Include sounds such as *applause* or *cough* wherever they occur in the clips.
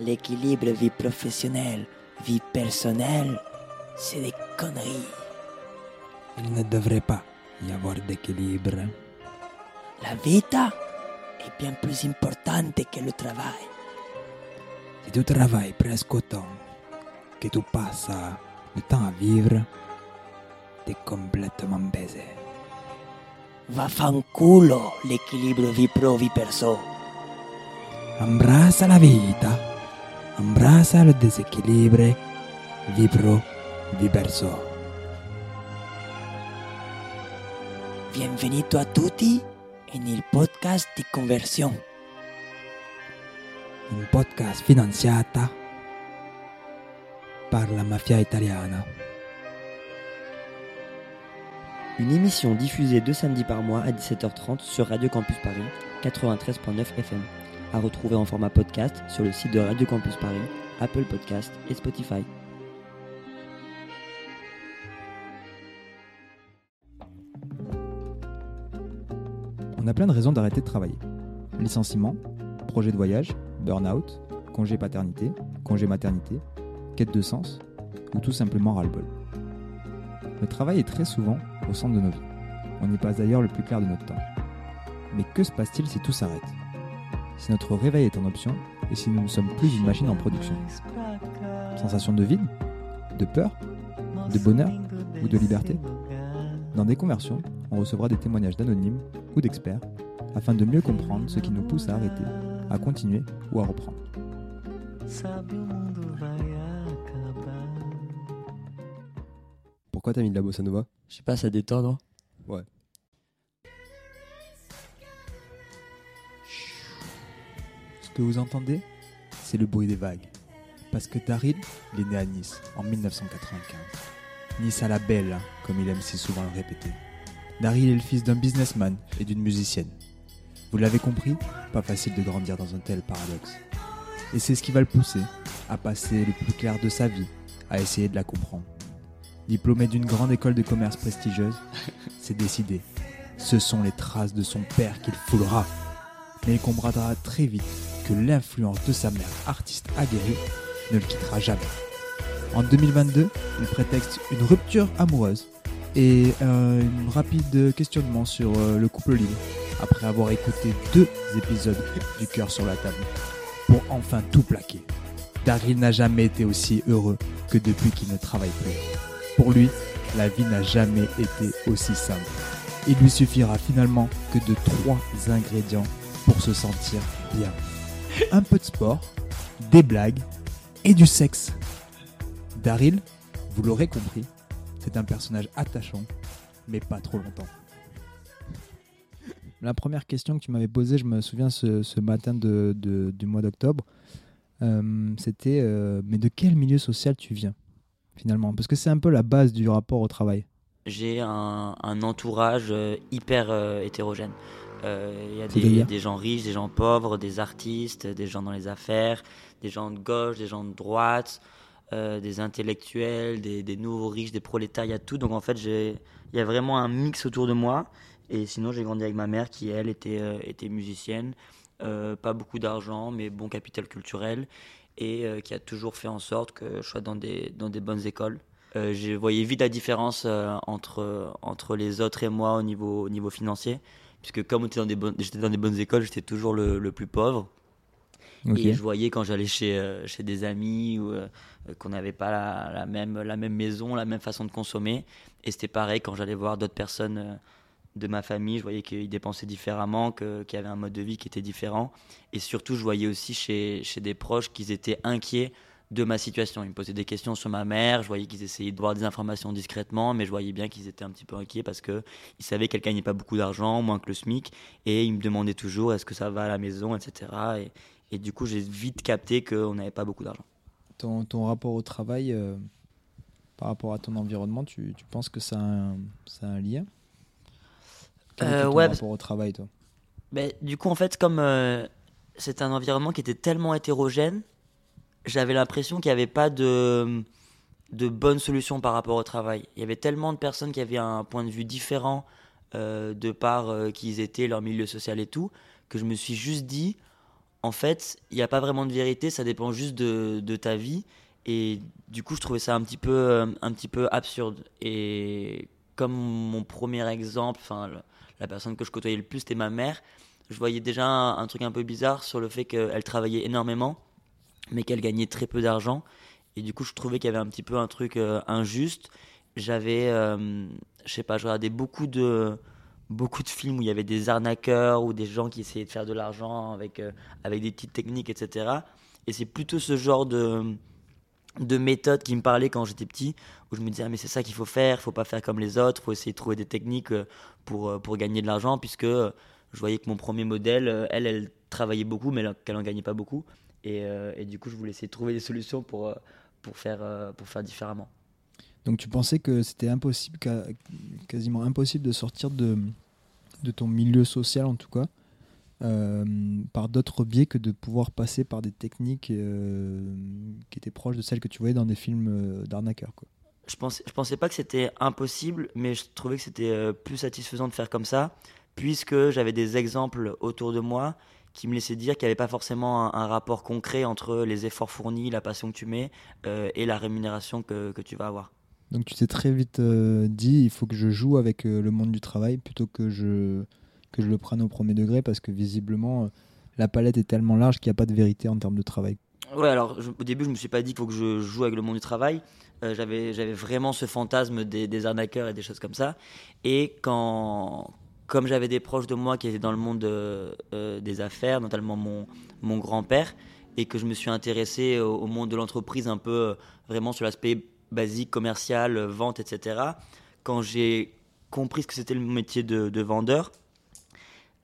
l'équilibre vie professionnelle, vie personnelle, c'est des conneries. Il ne devrait pas y avoir d'équilibre. La vita est bien plus importante que le travail. Si tu travailles presque autant que tu passes le temps à vivre, t'es complètement baisé. Va fanculo l'équilibre vie pro vie perso. Embrassa la vita, embrassa le déséquilibre, perso. Bienvenido a tutti en il podcast di conversione. Un podcast finanziata par la mafia italiana. Une émission diffusée deux samedis par mois à 17h30 sur Radio Campus Paris 93.9 FM. À retrouver en format podcast sur le site de Radio Campus Paris, Apple Podcast et Spotify. On a plein de raisons d'arrêter de travailler. Licenciement, projet de voyage, burn-out, congé paternité, congé maternité, quête de sens ou tout simplement ras-le-bol. Le travail est très souvent au centre de nos vies. On y passe d'ailleurs le plus clair de notre temps. Mais que se passe-t-il si tout s'arrête? Si notre réveil est en option et si nous ne sommes plus une machine en production. Sensation de vide De peur De bonheur Ou de liberté. Dans des conversions, on recevra des témoignages d'anonymes ou d'experts afin de mieux comprendre ce qui nous pousse à arrêter, à continuer ou à reprendre. Pourquoi t'as mis de la bossa nova? Je sais pas, ça détend, non? Que vous entendez, c'est le bruit des vagues. Parce que Daryl, il est né à Nice en 1995. Nice à la belle, hein, comme il aime si souvent le répéter. Daryl est le fils d'un businessman et d'une musicienne. Vous l'avez compris, pas facile de grandir dans un tel paradoxe. Et c'est ce qui va le pousser à passer le plus clair de sa vie, à essayer de la comprendre. Diplômé d'une grande école de commerce prestigieuse, c'est décidé. Ce sont les traces de son père qu'il foulera. Mais il comprendra très vite que l'influence de sa mère, artiste aguerrie, ne le quittera jamais. En 2022, il prétexte une rupture amoureuse et euh, un rapide questionnement sur euh, le couple libre, après avoir écouté deux épisodes du cœur sur la table, pour enfin tout plaquer. Daryl n'a jamais été aussi heureux que depuis qu'il ne travaille plus. Pour lui, la vie n'a jamais été aussi simple. Il lui suffira finalement que de trois ingrédients pour se sentir bien. Un peu de sport, des blagues et du sexe. Daryl, vous l'aurez compris, c'est un personnage attachant, mais pas trop longtemps. La première question que tu m'avais posée, je me souviens ce, ce matin de, de- du mois d'octobre, euh, c'était euh, mais de quel milieu social tu viens finalement? Parce que c'est un peu la base du rapport au travail. J'ai un, un entourage euh, hyper euh, hétérogène. Euh, Il y a des, gens riches, des gens pauvres, des artistes, des gens dans les affaires, des gens de gauche, des gens de droite, euh, des intellectuels, des, des nouveaux riches, des prolétaires, il y a tout. Donc en fait, il y a vraiment un mix autour de moi. Et sinon, j'ai grandi avec ma mère qui, elle, était, euh, était musicienne. Euh, pas beaucoup d'argent, mais bon capital culturel. Et euh, qui a toujours fait en sorte que je sois dans des, dans des bonnes écoles. Euh, je voyais vite la différence entre, entre les autres et moi au niveau, au niveau financier. Puisque comme on était dans des bonnes- j'étais dans des bonnes écoles, j'étais toujours le, le plus pauvre. Et je voyais quand j'allais chez, euh, chez des amis ou euh, qu'on n'avait pas la, la même, la même maison, la même façon de consommer. Et c'était pareil quand j'allais voir d'autres personnes euh, de ma famille, je voyais qu'ils dépensaient différemment, que- qu'il y avait un mode de vie qui était différent. Et surtout, je voyais aussi chez, chez des proches qu'ils étaient inquiets de ma situation. Ils me posaient des questions sur ma mère, je voyais qu'ils essayaient de voir des informations discrètement, mais je voyais bien qu'ils étaient un petit peu inquiets parce qu'ils savaient qu'elle gagnait pas beaucoup d'argent, moins que le SMIC, et ils me demandaient toujours est-ce que ça va à la maison, etc. Et, et du coup, j'ai vite capté qu'on n'avait pas beaucoup d'argent. Ton, ton rapport au travail euh, par rapport à ton environnement, tu, tu penses que ça a un, ça a un lien? Quel Euh, ton ouais, rapport au travail, toi? Mais du coup, en fait, comme euh, c'est un environnement qui était tellement hétérogène, j'avais l'impression qu'il n'y avait pas de, de bonne solution par rapport au travail. Il y avait tellement de personnes qui avaient un point de vue différent euh, de par euh, qui ils étaient, leur milieu social et tout, que je me suis juste dit, en fait, il n'y a pas vraiment de vérité, ça dépend juste de, de, ta vie. Et du coup, je trouvais ça un petit peu, euh, un petit peu absurde. Et comme mon premier exemple, enfin, la personne que je côtoyais le plus, c'était ma mère, je voyais déjà un, truc un peu bizarre sur le fait qu'elle travaillait énormément, mais qu'elle gagnait très peu d'argent. Et du coup, je trouvais qu'il y avait un petit peu un truc euh, injuste. J'avais, euh, je sais pas, je regardais beaucoup de, beaucoup de films où il y avait des arnaqueurs ou des gens qui essayaient de faire de l'argent avec, euh, avec des petites techniques, etc. Et c'est plutôt ce genre de, de méthode qui me parlait quand j'étais petit, où je me disais, ah, mais c'est ça qu'il faut faire, faut pas faire comme les autres, faut essayer de trouver des techniques euh, pour, pour gagner de l'argent, puisque je voyais que mon premier modèle, elle, elle travaillait beaucoup, mais qu'elle n'en gagnait pas beaucoup. Et, et, du coup, je voulais essayer de trouver des solutions pour, pour, faire, pour faire différemment. Donc tu pensais que c'était impossible, quasiment impossible de sortir de, de ton milieu social en tout cas, euh, par d'autres biais que de pouvoir passer par des techniques euh, qui étaient proches de celles que tu voyais dans des films euh, d'arnaqueurs. Je pensais, je pensais pas que c'était impossible, mais je trouvais que c'était plus satisfaisant de faire comme ça, puisque j'avais des exemples autour de moi qui me laissaient dire qu'il n'y avait pas forcément un, rapport concret entre les efforts fournis, la passion que tu mets et la rémunération que, que tu vas avoir. Donc tu t'es très vite euh, dit, il faut que je joue avec euh, le monde du travail plutôt que je, que je le prenne au premier degré parce que visiblement euh, la palette est tellement large qu'il n'y a pas de vérité en termes de travail. Ouais, alors au début je me suis pas dit qu'il faut que je joue avec le monde du travail. j'avais, j'avais vraiment ce fantasme des, des, arnaqueurs et des choses comme ça. Et quand, comme j'avais des proches de moi qui étaient dans le monde des affaires, notamment mon, mon grand-père, et que je me suis intéressé au, monde de l'entreprise un peu vraiment sur l'aspect basique, commercial, vente, etc. Quand j'ai compris ce que c'était le métier de, vendeur,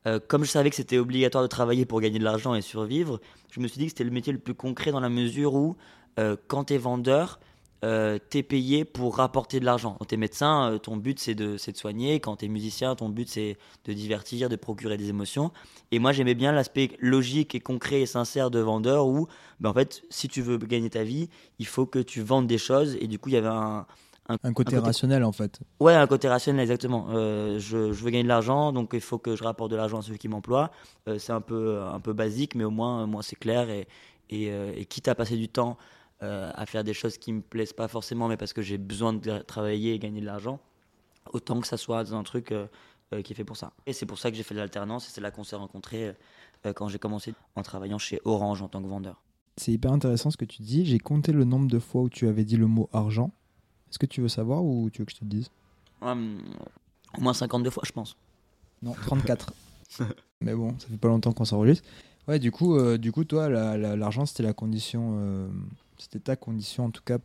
euh, comme je savais que c'était obligatoire de travailler pour gagner de l'argent et survivre, je me suis dit que c'était le métier le plus concret dans la mesure où, euh, quand tu es vendeur, euh, tu es payé pour rapporter de l'argent. Quand tu es médecin, ton but c'est de, de, soigner. Quand tu es musicien, ton but c'est de divertir, de procurer des émotions. Et moi j'aimais bien l'aspect logique et concret et sincère de vendeur où, ben, en fait, si tu veux gagner ta vie, il faut que tu vendes des choses. Et du coup, il y avait un, un, côté, rationnel en fait. Ouais, un côté rationnel, exactement. Euh, je, je, veux gagner de l'argent, donc il faut que je rapporte de l'argent à ceux qui m'emploient. Euh, c'est un peu, un peu basique, mais au moins, moi, c'est clair. Et, et, et, quitte à passer du temps à faire des choses qui me plaisent pas forcément, mais parce que j'ai besoin de travailler et gagner de l'argent, autant que ça soit dans un truc euh, qui est fait pour ça. Et c'est pour ça que j'ai fait de l'alternance et c'est là qu'on s'est rencontrés euh, quand j'ai commencé en travaillant chez Orange en tant que vendeur. C'est hyper intéressant ce que tu dis. J'ai compté le nombre de fois où tu avais dit le mot argent. Est-ce que tu veux savoir ou tu veux que je te le dise? Hum, Au moins 52 fois, je pense. Non, 34. *laughs* Mais bon, ça fait pas longtemps qu'on s'enregistre. Ouais, du coup, euh, du coup toi, l'argent, c'était la condition. C'était ta condition en tout cas.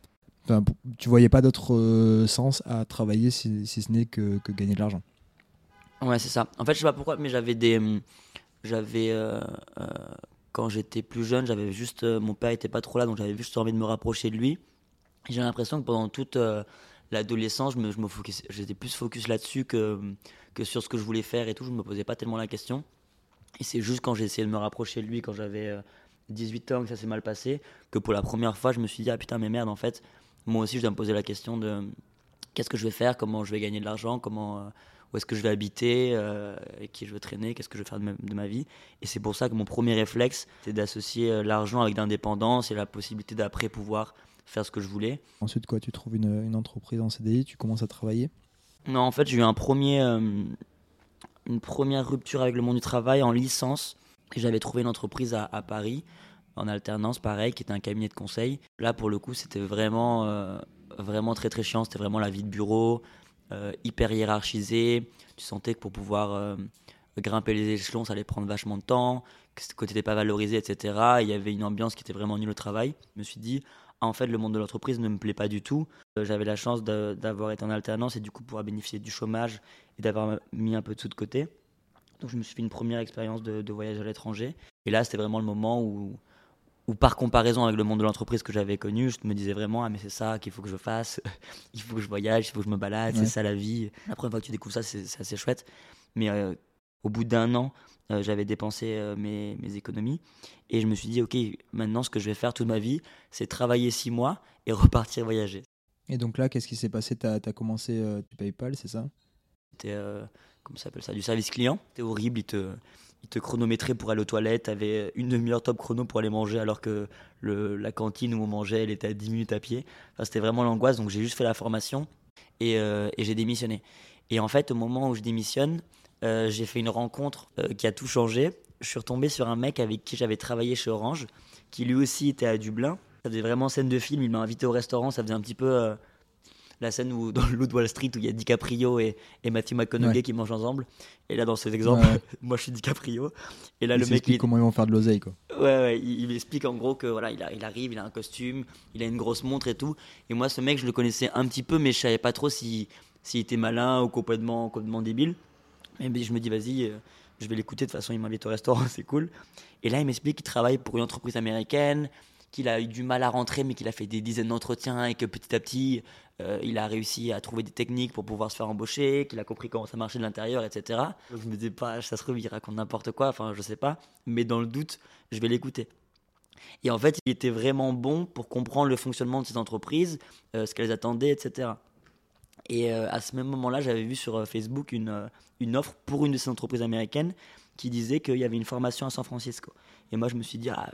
Enfin, tu voyais pas d'autre sens à travailler si, si ce n'est que, que gagner de l'argent. Ouais, c'est ça. En fait, je sais pas pourquoi, mais j'avais des. Hum, j'avais. Euh, euh, quand j'étais plus jeune, j'avais juste. Euh, mon père était pas trop là, donc j'avais juste envie de me rapprocher de lui. J'ai l'impression que pendant toute l'adolescence, je me, je me j'étais plus focus là-dessus que, que sur ce que je voulais faire et tout. Je me posais pas tellement la question. Et c'est juste quand j'ai essayé de me rapprocher de lui, quand j'avais 18 ans, que ça s'est mal passé, que pour la première fois, je me suis dit, ah putain, mais merde, en fait, moi aussi, je dois me poser la question de qu'est-ce que je vais faire, comment je vais gagner de l'argent, comment où est-ce que je vais habiter, euh, avec qui je veux traîner, qu'est-ce que je vais faire de ma, vie. Et c'est pour ça que mon premier réflexe, c'est d'associer euh, l'argent avec l'indépendance et la possibilité d'après pouvoir faire ce que je voulais. Ensuite, quoi, tu trouves une, entreprise en CDI, tu commences à travailler? Non, en fait, j'ai eu un premier, euh, une première rupture avec le monde du travail en licence. J'avais trouvé une entreprise à, Paris, en alternance, pareil, qui était un cabinet de conseil. Là, pour le coup, c'était vraiment, vraiment très très chiant. C'était vraiment la vie de bureau. Euh, hyper hiérarchisé. Tu sentais que pour pouvoir euh, grimper les échelons, ça allait prendre vachement de temps, que tu n'étais pas valorisé, etc. il y avait une ambiance qui était vraiment nulle au travail. Je me suis dit, en fait, le monde de l'entreprise ne me plaît pas du tout. Euh, j'avais la chance d'avoir été en alternance et du coup pouvoir bénéficier du chômage et d'avoir mis un peu de sous de côté. Donc je me suis fait une première expérience de, de voyage à l'étranger. Et là, c'était vraiment le moment où, ou par comparaison avec le monde de l'entreprise que j'avais connu, je me disais vraiment ah mais c'est ça qu'il faut que je fasse, *laughs* il faut que je voyage, il faut que je me balade, c'est ça la vie. La première fois que tu découvres ça, c'est assez chouette. Mais euh, au bout d'un an, euh, j'avais dépensé euh, mes, mes, économies et je me suis dit ok maintenant ce que je vais faire toute ma vie, c'est travailler six mois et repartir voyager. Et donc là, qu'est-ce qui s'est passé? Tu as, commencé du PayPal, c'est ça? C'était comment ça s'appelle ça? Du service client. C'était horrible, ils te il te chronométrait pour aller aux toilettes, t'avais une demi-heure top chrono pour aller manger alors que le, la cantine où on mangeait, elle était à 10 minutes à pied. C'était vraiment l'angoisse, donc j'ai juste fait la formation et, euh, et j'ai démissionné. Et en fait, au moment où je démissionne, euh, j'ai fait une rencontre euh, qui a tout changé. Je suis retombé sur un mec avec qui j'avais travaillé chez Orange, qui lui aussi était à Dublin. Ça faisait vraiment scène de film, il m'a invité au restaurant, ça faisait un petit peu euh, la scène où, dans le Loup de Wall Street où il y a DiCaprio et, et Matthew McConaughey Ouais. qui mangent ensemble. Et là, dans cet exemple, Ouais. *laughs* moi je suis DiCaprio. Et là, Il le mec, il, comment ils vont faire de l'oseille, quoi. Ouais, ouais, il, il m'explique en gros que voilà, il, a- il arrive, il a un costume, il a une grosse montre et tout. Et moi, ce mec, je le connaissais un petit peu, mais je savais pas trop si s'il était malin ou complètement, complètement débile. Mais ben, je me dis, vas-y, euh, je vais l'écouter. De toute façon, il m'invite au restaurant, *laughs* c'est cool. Et là, il m'explique qu'il travaille pour une entreprise américaine, qu'il a eu du mal à rentrer, mais qu'il a fait des dizaines d'entretiens et que petit à petit, euh, il a réussi à trouver des techniques pour pouvoir se faire embaucher, qu'il a compris comment ça marchait de l'intérieur, etc. Je me disais pas, ça se trouve, il raconte n'importe quoi, enfin, je sais pas. Mais dans le doute, je vais l'écouter. Et en fait, il était vraiment bon pour comprendre le fonctionnement de ces entreprises, euh, ce qu'elles attendaient, etc. Et euh, à ce même moment-là, j'avais vu sur Facebook une, une offre pour une de ces entreprises américaines qui disait qu'il y avait une formation à San Francisco. Et moi, je me suis dit, ah,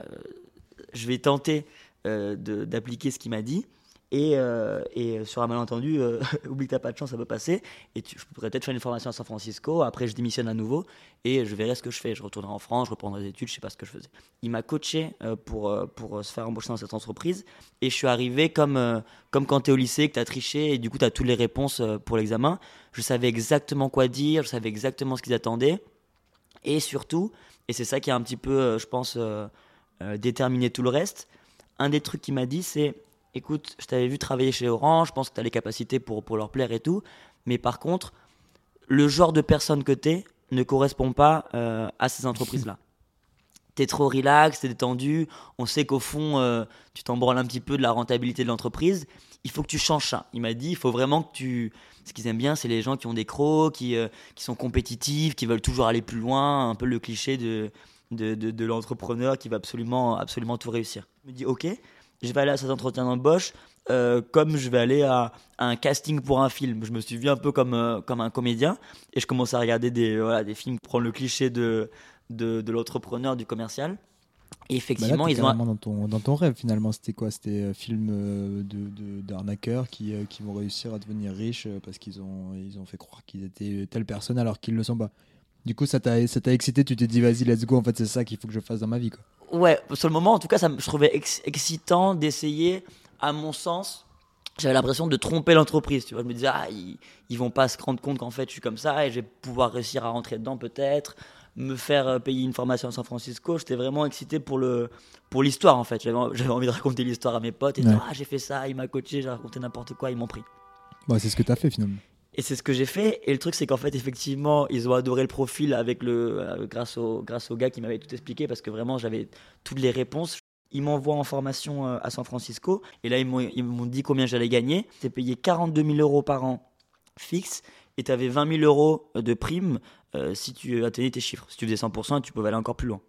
je vais tenter euh, d'appliquer ce qu'il m'a dit. Et, euh, et sur un malentendu, euh, *laughs* oublie que t'as pas de chance, ça peut passer. Et je pourrais peut-être faire une formation à San Francisco. Après, je démissionne à nouveau et je verrai ce que je fais. Je retournerai en France, je reprendrai des études, je sais pas ce que je faisais. Il m'a coaché euh, pour, pour se faire embaucher dans cette entreprise. Et je suis arrivé comme, comme quand tu es au lycée, que tu as triché et du coup tu as toutes les réponses pour l'examen. Je savais exactement quoi dire, je savais exactement ce qu'ils attendaient. Et surtout, et c'est ça qui a un petit peu, je pense, euh, déterminé tout le reste, un des trucs qu'il m'a dit, c'est écoute, je t'avais vu travailler chez Orange, je pense que tu as les capacités pour, pour leur plaire et tout, mais par contre, le genre de personne que tu es ne correspond pas euh, à ces entreprises-là. *laughs* T'es trop relax, t'es détendu, on sait qu'au fond, euh, tu t'en un petit peu de la rentabilité de l'entreprise, il faut que tu changes ça. Il m'a dit, il faut vraiment que tu... Ce qu'ils aiment bien, c'est les gens qui ont des crocs, qui, euh, qui sont compétitifs, qui veulent toujours aller plus loin, un peu le cliché de, de, de, de l'entrepreneur qui va absolument, absolument tout réussir. Je me dis, ok, je vais aller à cet entretien d'embauche euh, comme je vais aller à, à un casting pour un film. Je me suis vu un peu comme, euh, comme un comédien et je commence à regarder des, voilà, des films, prendre le cliché de, de, de l'entrepreneur, du commercial. Et Bah là, effectivement, ils ont... dans ton, dans ton rêve finalement. C'était quoi? C'était euh, film euh, de, d'arnaqueurs qui, euh, qui vont réussir à devenir riches euh, parce qu'ils ont, ils ont fait croire qu'ils étaient telle personne alors qu'ils ne le sont pas. Du coup, ça t'a, ça t'a excité, tu t'es dit vas-y, let's go, en fait, c'est ça qu'il faut que je fasse dans ma vie. Quoi. Ouais, sur le moment, en tout cas, ça, me- je trouvais ex- excitant d'essayer, à mon sens, j'avais l'impression de tromper l'entreprise. Tu vois, je me disais, ah, ils, ils vont pas se rendre compte qu'en fait, je suis comme ça et je vais pouvoir réussir à rentrer dedans peut-être, me faire euh, payer une formation à San Francisco. J'étais vraiment excité pour le pour l'histoire en fait. J'avais envie de raconter l'histoire à mes potes et Ouais. dire, ah, j'ai fait ça, il m'a coaché, j'ai raconté n'importe quoi, ils m'ont pris. Bah, c'est ce que t'as fait finalement. Et c'est ce que j'ai fait. Et le truc, c'est qu'en fait, effectivement, ils ont adoré le profil avec le, euh, grâce, au, grâce au gars qui m'avait tout expliqué parce que vraiment, j'avais toutes les réponses. Ils m'envoient en formation euh, à San Francisco. Et là, ils m'ont dit combien j'allais gagner. C'était payé 42 000 euros par an fixe. Et tu avais 20 000 euros de prime euh, si tu atteignais tes chiffres. Si tu faisais 100%, tu pouvais aller encore plus loin.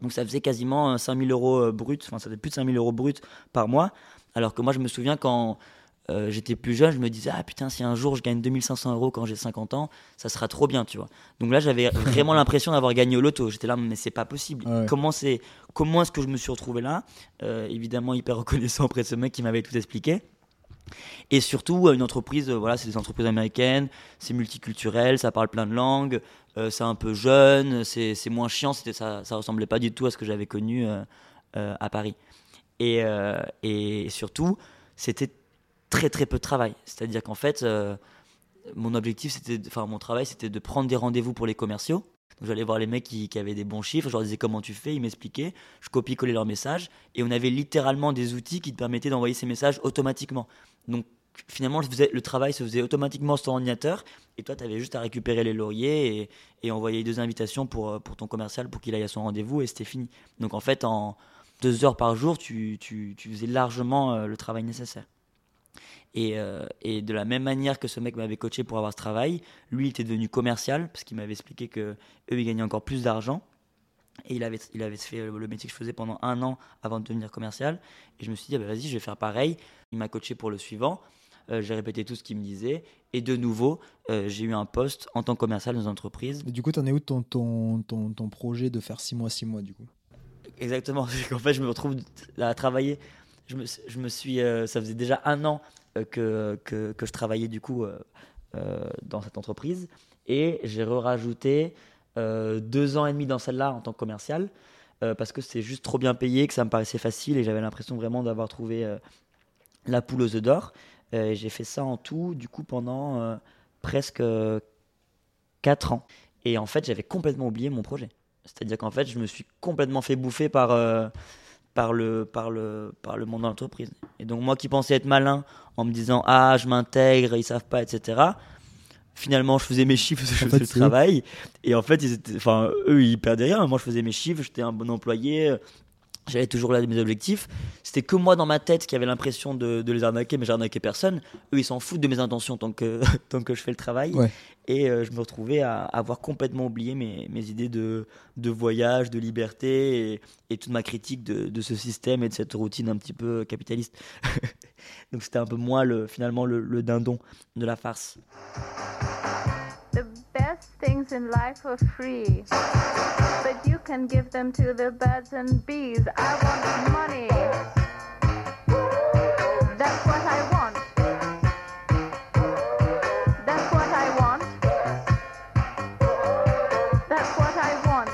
Donc ça faisait quasiment 5 000 euros euh, brut. Enfin, ça faisait plus de 5 000 euros brut par mois. Alors que moi, je me souviens quand euh, j'étais plus jeune, je me disais, ah putain, si un jour je gagne 2500 euros quand j'ai 50 ans, ça sera trop bien, tu vois. Donc là, j'avais *laughs* vraiment l'impression d'avoir gagné au loto. J'étais là, mais c'est pas possible. Ouais. Comment, c'est, comment est-ce que je me suis retrouvé là? Euh, Évidemment, hyper reconnaissant auprès de ce mec qui m'avait tout expliqué. Et surtout, une entreprise, euh, voilà, c'est des entreprises américaines, c'est multiculturel, ça parle plein de langues, c'est un peu jeune, c'est c'est moins chiant, c'était- ça, ça ressemblait pas du tout à ce que j'avais connu à Paris. Et, et surtout, c'était très très peu de travail. C'est-à-dire qu'en fait, euh, mon objectif, c'était, enfin mon travail, c'était de prendre des rendez-vous pour les commerciaux. Donc j'allais voir les mecs qui, avaient des bons chiffres, je leur disais comment tu fais, ils m'expliquaient, je copie-collais leurs messages, et on avait littéralement des outils qui te permettaient d'envoyer ces messages automatiquement. Donc finalement, le travail se faisait automatiquement sur ton ordinateur, et toi, tu avais juste à récupérer les lauriers et, envoyer deux invitations pour, euh, pour ton commercial pour qu'il aille à son rendez-vous, et c'était fini. Donc en fait, en deux heures par jour, tu faisais largement euh, le travail nécessaire. Et, euh, et de la même manière que ce mec m'avait coaché pour avoir ce travail, lui il était devenu commercial parce qu'il m'avait expliqué que eux ils gagnaient encore plus d'argent. Et il avait, il avait fait le métier que je faisais pendant un an avant de devenir commercial. Et je me suis dit, ah bah, vas-y, je vais faire pareil. Il m'a coaché pour le suivant. euh, j'ai répété tout ce qu'il me disait. Et de nouveau, euh, j'ai eu un poste en tant que commercial dans une entreprise. Et du coup, t'en es où ton, ton, ton, ton projet de faire 6 mois, 6 mois, du coup? Exactement. *laughs* En fait, je me retrouve à travailler. Je me, je me suis. euh, ça faisait déjà un an que, que, que je travaillais du coup euh, euh, dans cette entreprise. Et j'ai rajouté euh, deux ans et demi dans celle-là en tant que commercial. euh, parce que c'est juste trop bien payé, que ça me paraissait facile et j'avais l'impression vraiment d'avoir trouvé euh, la poule aux œufs d'or. Euh, j'ai fait ça en tout, du coup, pendant euh, presque 4 ans. Et en fait, j'avais complètement oublié mon projet. C'est-à-dire qu'en fait, je me suis complètement fait bouffer par, euh, par, le, par, le, par le monde de l'entreprise. Et donc, moi qui pensais être malin en me disant Ah, je m'intègre, ils savent pas, etc. Finalement, je faisais mes chiffres, je faisais le travail. Et en fait, ils étaient, enfin, eux, ils perdaient rien. Moi, je faisais mes chiffres, j'étais un bon employé. J'avais toujours là mes objectifs. C'était que moi dans ma tête qui avait l'impression de, de les arnaquer, mais j'arnaquais personne. Eux, ils s'en foutent de mes intentions tant que, *laughs* tant que je fais le travail. Ouais. Et euh, je me retrouvais à avoir complètement oublié mes, mes idées de, de voyage, de liberté et, et toute ma critique de, de ce système et de cette routine un petit peu capitaliste. *laughs* Donc c'était un peu moi, le, finalement, le, le dindon de la farce. Things in life are free, but you can give them to the birds and bees. I want money. That's what I want. That's what I want. That's what I want.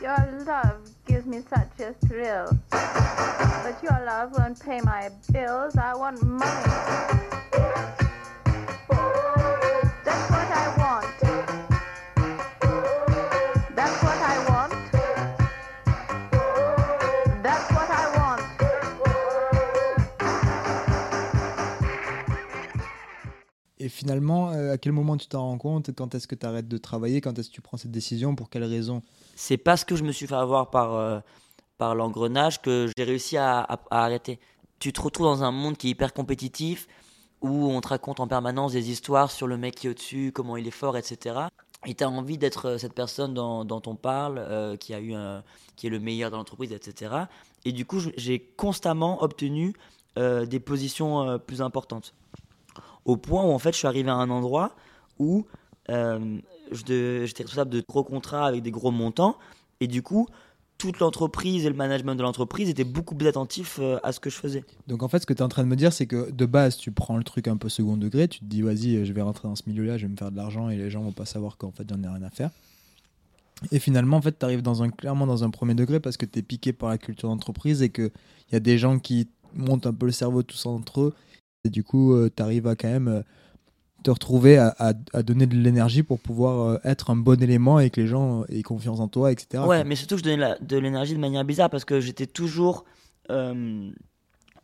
Your love gives me such a thrill. But your love won't pay my bills. I want money. Finalement, euh, à quel moment tu t'en rends compte? Quand est-ce que tu arrêtes de travailler? Quand est-ce que tu prends cette décision? Pour quelles raisons c'est parce que je me suis fait avoir par, euh, par l'engrenage que j'ai réussi à, à- arrêter. Tu te retrouves dans un monde qui est hyper compétitif, où on te raconte en permanence des histoires sur le mec qui est au-dessus, comment il est fort, etc. Et tu as envie d'être euh, cette personne dont, on parle, qui, a eu qui est le meilleur dans l'entreprise, etc. Et du coup, j'ai constamment obtenu des positions plus importantes. Au point où, en fait, je suis arrivé à un endroit où euh, j'étais responsable de gros contrats avec des gros montants. Et du coup, toute l'entreprise et le management de l'entreprise étaient beaucoup plus attentifs euh, à ce que je faisais. Donc en fait, ce que tu es en train de me dire, c'est que de base, tu prends le truc un peu second degré, tu te dis, vas-y, je vais rentrer dans ce milieu-là, je vais me faire de l'argent et les gens vont pas savoir qu'en fait, j'en ai rien à faire. Et finalement, en fait, tu arrives dans un, clairement dans un premier degré parce que tu es piqué par la culture d'entreprise et qu'il y a des gens qui montent un peu le cerveau tous entre eux. Et du coup, tu arrives à quand même euh, te retrouver à, à- à donner de l'énergie pour pouvoir euh, être un bon élément et que les gens euh, aient confiance en toi, etc. Ouais, mais surtout je donnais la- de l'énergie de manière bizarre parce que j'étais toujours euh,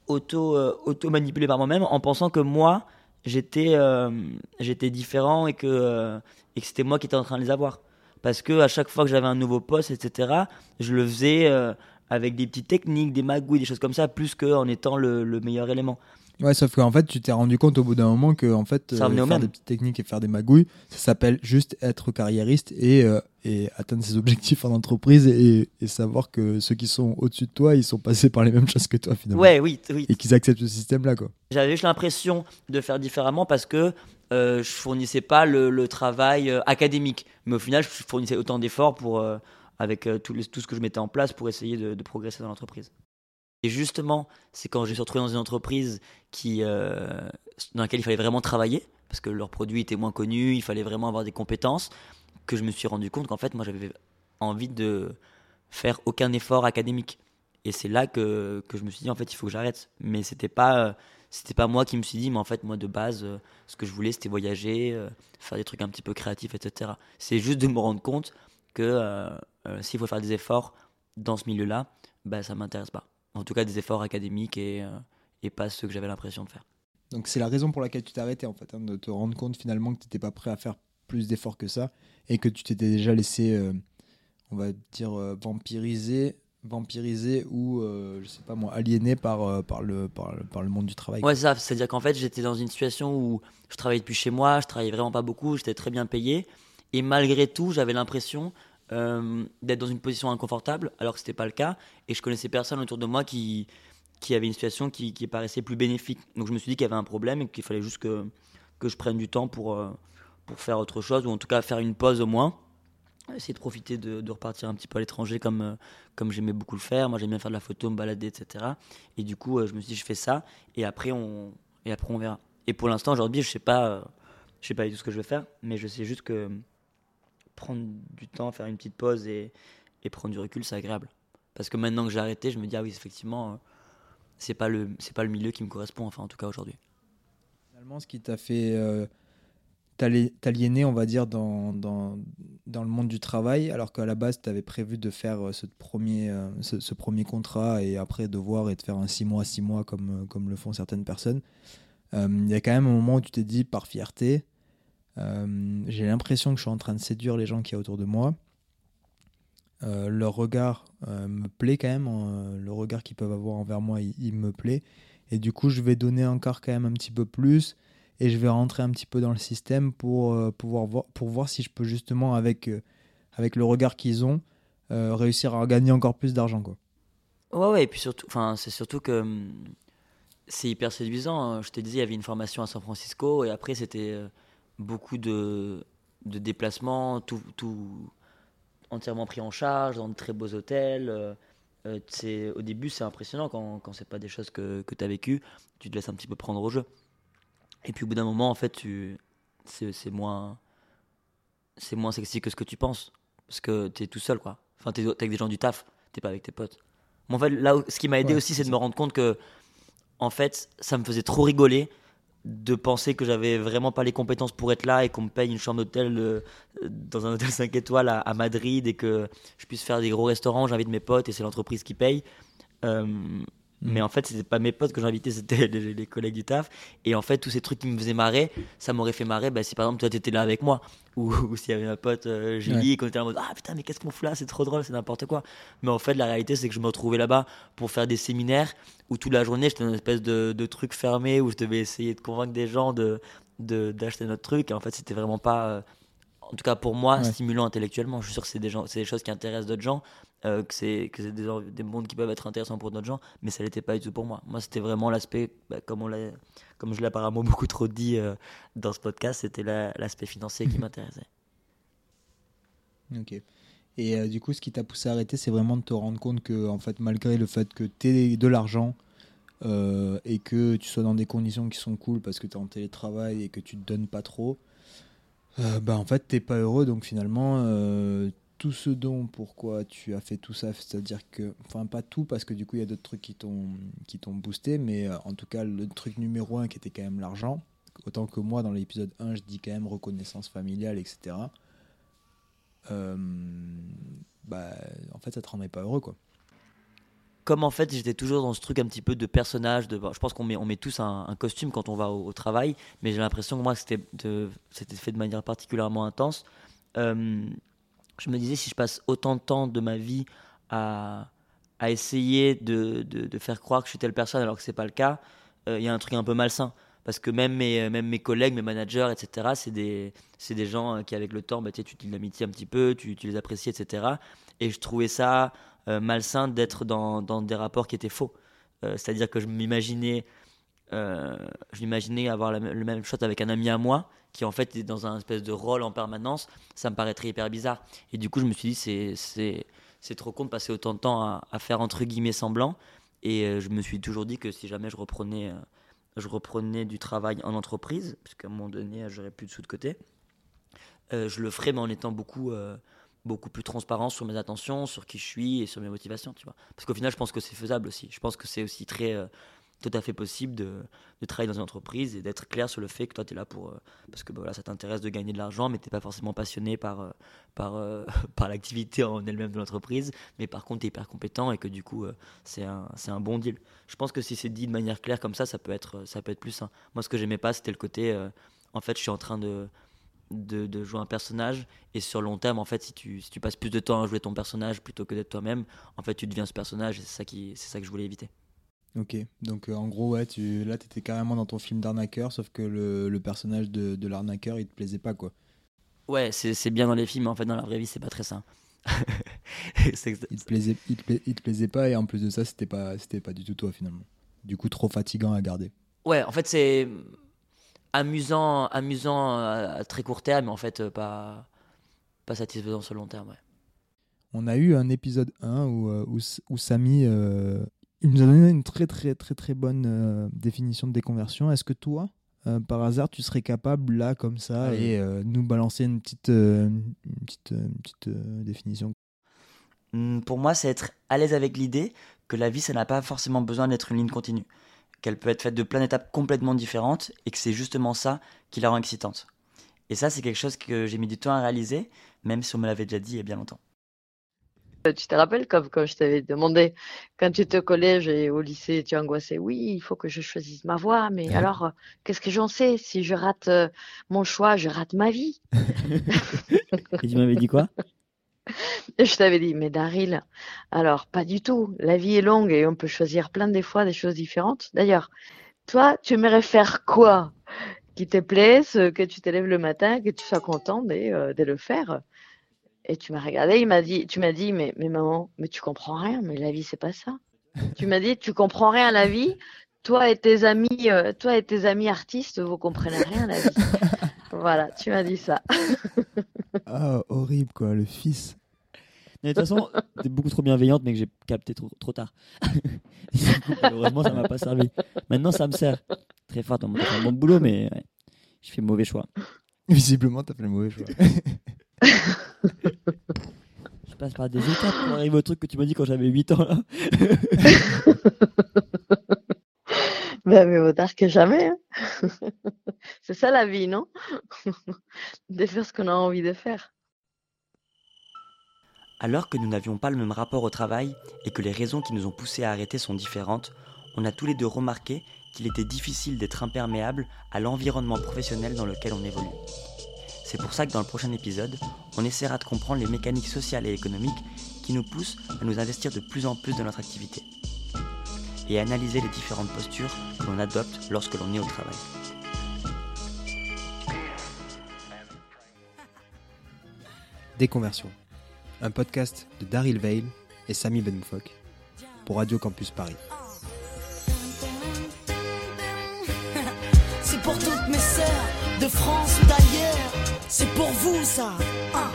auto, euh, auto-manipulé par moi-même en pensant que moi, j'étais euh, j'étais différent et que, euh, et que c'était moi qui étais en train de les avoir. Parce que à chaque fois que j'avais un nouveau poste, etc., je le faisais euh, avec des petites techniques, des magouilles, des choses comme ça, plus qu'en étant le, le meilleur élément. Ouais, sauf qu'en fait, tu t'es rendu compte au bout d'un moment que en fait, Ça au faire même. des petites techniques et faire des magouilles, ça s'appelle juste être carriériste et, euh, et atteindre ses objectifs en entreprise et, et savoir que ceux qui sont au-dessus de toi, ils sont passés par les mêmes choses que toi finalement. Ouais, oui, oui. Et qu'ils acceptent ce système-là, quoi. J'avais juste l'impression de faire différemment parce que euh, je fournissais pas le, le travail euh, académique. Mais au final, je fournissais autant d'efforts pour, euh, avec euh, tout, le- tout ce que je mettais en place pour essayer de, de progresser dans l'entreprise. Et justement, c'est quand je me suis retrouvé dans une entreprise euh, dans laquelle il fallait vraiment travailler, parce que leurs produits étaient moins connus, il fallait vraiment avoir des compétences, que je me suis rendu compte qu'en fait, moi, j'avais envie de faire aucun effort académique. Et c'est là que, je me suis dit, en fait, il faut que j'arrête. Mais c'était pas, euh, pas moi qui me suis dit, mais en fait, moi, de base, euh, ce que je voulais, c'était voyager, faire des trucs un petit peu créatifs, etc. C'est juste de me rendre compte que s'il faut faire des efforts dans ce milieu-là, bah, ça m'intéresse pas. En tout cas, des efforts académiques et, euh, et pas ceux que j'avais l'impression de faire. Donc c'est la raison pour laquelle tu t'es arrêté en fait, hein, de te rendre compte finalement que tu n'étais pas prêt à faire plus d'efforts que ça et que tu t'étais déjà laissé, euh, on va dire, euh, vampiriser, vampiriser ou, euh, je sais pas moi, aliéné par, euh, par, le, par, le, par le monde du travail. Ouais, c'est ça. C'est-à-dire qu'en fait, j'étais dans une situation où je travaillais depuis chez moi, je travaillais vraiment pas beaucoup, j'étais très bien payé. Et malgré tout, j'avais l'impression euh, d'être dans une position inconfortable, alors que c'était pas le cas. Et je connaissais personne autour de moi qui, qu'il y avait une situation qui, qui paraissait plus bénéfique. Donc je me suis dit qu'il y avait un problème et qu'il fallait juste que, que je prenne du temps pour, euh, pour faire autre chose, ou en tout cas faire une pause au moins. Essayer de profiter de, de repartir un petit peu à l'étranger comme, euh, comme j'aimais beaucoup le faire. Moi j'aime bien faire de la photo, me balader, etc. Et du coup, je me suis dit, je fais ça et après on, et après on verra. Et pour l'instant, aujourd'hui, je sais pas, je sais pas du tout ce que je vais faire, mais je sais juste que prendre du temps, faire une petite pause et, prendre du recul, c'est agréable. Parce que maintenant que j'ai arrêté, je me dis, ah oui, effectivement, euh, c'est pas le, pas le milieu qui me correspond, enfin en tout cas aujourd'hui. Finalement, ce qui t'a fait euh, t'ali- t'aliéner, on va dire, dans, dans, le monde du travail, alors qu'à la base, tu avais prévu de faire euh, ce premier, euh, ce, premier contrat et après de voir et de faire un 6 mois, 6 mois comme, comme le font certaines personnes. Il y a quand même un moment où tu t'es dit, par fierté, euh, j'ai l'impression que je suis en train de séduire les gens qui y a autour de moi. Euh, leur regard euh, me plaît quand même, euh, le regard qu'ils peuvent avoir envers moi, il, me plaît. Et du coup, je vais donner encore quand même un petit peu plus et je vais rentrer un petit peu dans le système pour, euh, pouvoir voir, si je peux justement, avec, avec le regard qu'ils ont, réussir à gagner encore plus d'argent. Ouais, ouais, et puis surtout, c'est surtout que hum, c'est hyper séduisant. hein. Je te disais, il y avait une formation à San Francisco et après, c'était beaucoup de, de déplacements, tout, tout entièrement pris en charge, dans de très beaux hôtels. euh, euh, c'est- au début, c'est impressionnant quand, quand c'est pas des choses que, que tu as vécues. Tu te laisses un petit peu prendre au jeu. Et puis au bout d'un moment, en fait, tu, c'est, c'est moins, c'est moins sexy que ce que tu penses. Parce que tu es tout seul, quoi. Enfin, tu es avec des gens du taf, t'es pas avec tes potes. Mais en fait, là, ce qui m'a aidé Ouais, aussi, c'est c'est de ça. me rendre compte que, en fait, ça me faisait trop rigoler de penser que j'avais vraiment pas les compétences pour être là et qu'on me paye une chambre d'hôtel euh, dans un hôtel 5 étoiles à, Madrid et que je puisse faire des gros restaurants, j'invite mes potes et c'est l'entreprise qui paye. Euh, Mais en fait, c'était pas mes potes que j'invitais, *laughs* c'était les, les collègues du taf. Et en fait, tous ces trucs qui me faisaient marrer, ça m'aurait fait marrer bah, si par exemple toi t'étais là avec moi. Ou, *laughs* ou s'il y avait ma pote euh, Julie et qu'on était là en mode Ah putain, mais qu'est-ce qu'on fout là? C'est trop drôle, c'est n'importe quoi. Mais en fait, la réalité, c'est que je me retrouvais là-bas pour faire des séminaires où toute la journée j'étais dans une espèce de, de truc fermé où je devais essayer de convaincre des gens de de- d'acheter notre truc. Et en fait, c'était vraiment pas. euh, en tout cas pour moi, Ouais. stimulant intellectuellement. Je suis sûr que c'est des, gens, c'est des choses qui intéressent d'autres gens, euh, que c'est, que c'est des, des mondes qui peuvent être intéressants pour d'autres gens, mais ça l'était pas du tout pour moi. Moi, c'était vraiment l'aspect, bah, comme, on l'a, comme je l'ai apparemment *laughs* beaucoup trop dit euh, dans ce podcast, c'était la- l'aspect financier qui *laughs* m'intéressait. Ok. Et euh, du coup, ce qui t'a poussé à arrêter, c'est vraiment de te rendre compte que, en fait, malgré le fait que tu aies de l'argent et que tu sois dans des conditions qui sont cool parce que tu es en télétravail et que tu te donnes pas trop, bah, en fait, t'es pas heureux. Donc finalement, tout ce dont pourquoi tu as fait tout ça, c'est-à-dire que, enfin, pas tout parce que du coup, il y a d'autres trucs qui t'ont qui t'ont boosté, mais euh, en tout cas, le truc numéro un qui était quand même l'argent. Autant que moi, dans l'épisode 1, je dis quand même reconnaissance familiale, etc euh, bah, en fait, ça te rendait pas heureux, quoi. Comme en fait, j'étais toujours dans ce truc un petit peu de personnage. De, je pense qu'on met, on met tous un, costume quand on va au, travail, mais j'ai l'impression que moi, c'était, c'était fait de manière particulièrement intense. Euh, je me disais, si je passe autant de temps de ma vie à, à essayer de, de- faire croire que je suis telle personne alors que c'est pas le cas, euh, il y a un truc un peu malsain. Parce que même mes, même mes collègues, mes managers, etc., c'est des, des gens euh, qui, avec le temps, bah, tu te l'amitié un petit peu, tu, tu les apprécies, etc. Et je trouvais ça euh, malsain d'être dans, dans des rapports qui étaient faux. Euh, C'est-à-dire que je m'imaginais, euh, je m'imaginais avoir le même shot avec un ami à moi qui en fait est dans un espèce de rôle en permanence. Ça me paraîtrait hyper bizarre. Et du coup, je me suis dit, c'est, c'est, c'est trop con de passer autant de temps à, faire entre guillemets semblant. Et euh, je me suis toujours dit que si jamais je reprenais, euh, je reprenais du travail en entreprise, parce qu'à un moment donné, j'aurais plus de sous de côté, euh, je le ferais, mais en étant beaucoup, beaucoup plus transparent sur mes attentions, sur qui je suis et sur mes motivations, tu vois. Parce qu'au final, je pense que c'est faisable aussi. Je pense que c'est aussi très, tout à fait possible de, de travailler dans une entreprise et d'être clair sur le fait que toi, tu es là pour. euh, parce que bah, voilà, ça t'intéresse de gagner de l'argent, mais tu n'es pas forcément passionné par, euh, par, euh, *laughs* par l'activité en elle-même de l'entreprise. Mais par contre, tu es hyper compétent et que du coup, c'est un, un bon deal. Je pense que si c'est dit de manière claire comme ça, ça peut être, ça peut être plus sain. Moi, ce que j'aimais pas, c'était le côté. en fait, je suis en train de de, de jouer un personnage et sur long terme en fait si tu, si tu passes plus de temps à jouer ton personnage plutôt que d'être toi-même en fait tu deviens ce personnage et c'est ça c'est ça que je voulais éviter Ok, donc euh, en gros, ouais, tu, là, t'étais carrément dans ton film d'arnaqueur, sauf que le, le personnage de, de l'arnaqueur, il te plaisait pas, quoi. ouais c'est c'est bien dans les films mais en fait dans la vraie vie c'est pas très sain *laughs* Il te plaisait, il te pla- il te plaisait pas et en plus de ça, c'était pas, c'était pas du tout toi finalement. Du coup, trop fatigant à garder. Ouais, en fait, c'est amusant, amusant à, très court terme, mais en fait, euh, pas, pas satisfaisant sur le long terme. Ouais. On a eu un épisode 1 où, euh, où, Samy euh, il nous a donné une très très très très bonne euh, définition de déconversion. Est-ce que toi, euh, par hasard, tu serais capable là comme ça et euh, nous balancer une petite, une petite, une petite définition? Hmm, Pour moi, c'est être à l'aise avec l'idée que la vie, ça n'a pas forcément besoin d'être une ligne continue. Qu'elle peut être faite de plein d'étapes complètement différentes et que c'est justement ça qui la rend excitante. Et ça, c'est quelque chose que j'ai mis du temps à réaliser, même si on me l'avait déjà dit il y a bien longtemps. Euh, Tu te rappelles comme quand je t'avais demandé, quand tu étais au collège et au lycée, tu angoissais, oui, il faut que je choisisse ma voie, mais Ouais. alors, euh, qu'est-ce que j'en sais? Si je rate euh, mon choix, je rate ma vie? *laughs* Et tu m'avais dit quoi? *laughs* Je t'avais dit, mais Daryl, alors pas du tout. La vie est longue et on peut choisir plein des fois des choses différentes. D'ailleurs, toi, tu aimerais faire quoi? Qui te plaise, que tu te lèves le matin, que tu sois content de, euh, de le faire. Et tu m'as regardé, il m'a dit, tu m'as dit, mais, mais maman, mais tu comprends rien, mais la vie c'est pas ça. Tu m'as dit, tu comprends rien à la vie. Toi et tes amis, euh, toi et tes amis artistes, vous comprenez rien à la vie. Voilà, tu m'as dit ça. *laughs* Ah, horrible quoi, le fils. Mais de toute façon, t'es beaucoup trop bienveillante, mais que j'ai capté trop, trop tard. *laughs* Coup, Malheureusement, ça m'a pas servi. Maintenant, ça me sert. Très fort, on fait un bon boulot, mais ouais, je fais mauvais choix. Visiblement, t'as fait le mauvais choix. *laughs* Je passe par des étapes pour arriver au truc que tu m'as dit quand j'avais 8 ans. Là. *laughs* Ben, mais vaut tard que jamais. hein. *laughs* C'est ça la vie, non? *laughs* De faire ce qu'on a envie de faire. Alors que nous n'avions pas le même rapport au travail et que les raisons qui nous ont poussés à arrêter sont différentes, on a tous les deux remarqué qu'il était difficile d'être imperméable à l'environnement professionnel dans lequel on évolue. C'est pour ça que dans le prochain épisode, on essaiera de comprendre les mécaniques sociales et économiques qui nous poussent à nous investir de plus en plus dans notre activité et à analyser les différentes postures que l'on adopte lorsque l'on est au travail. Déconversion. Un podcast de Daryl Veil et Samy Benmoufok pour Radio Campus Paris. C'est pour toutes mes sœurs de France ou d'ailleurs. C'est pour vous ça. Ah.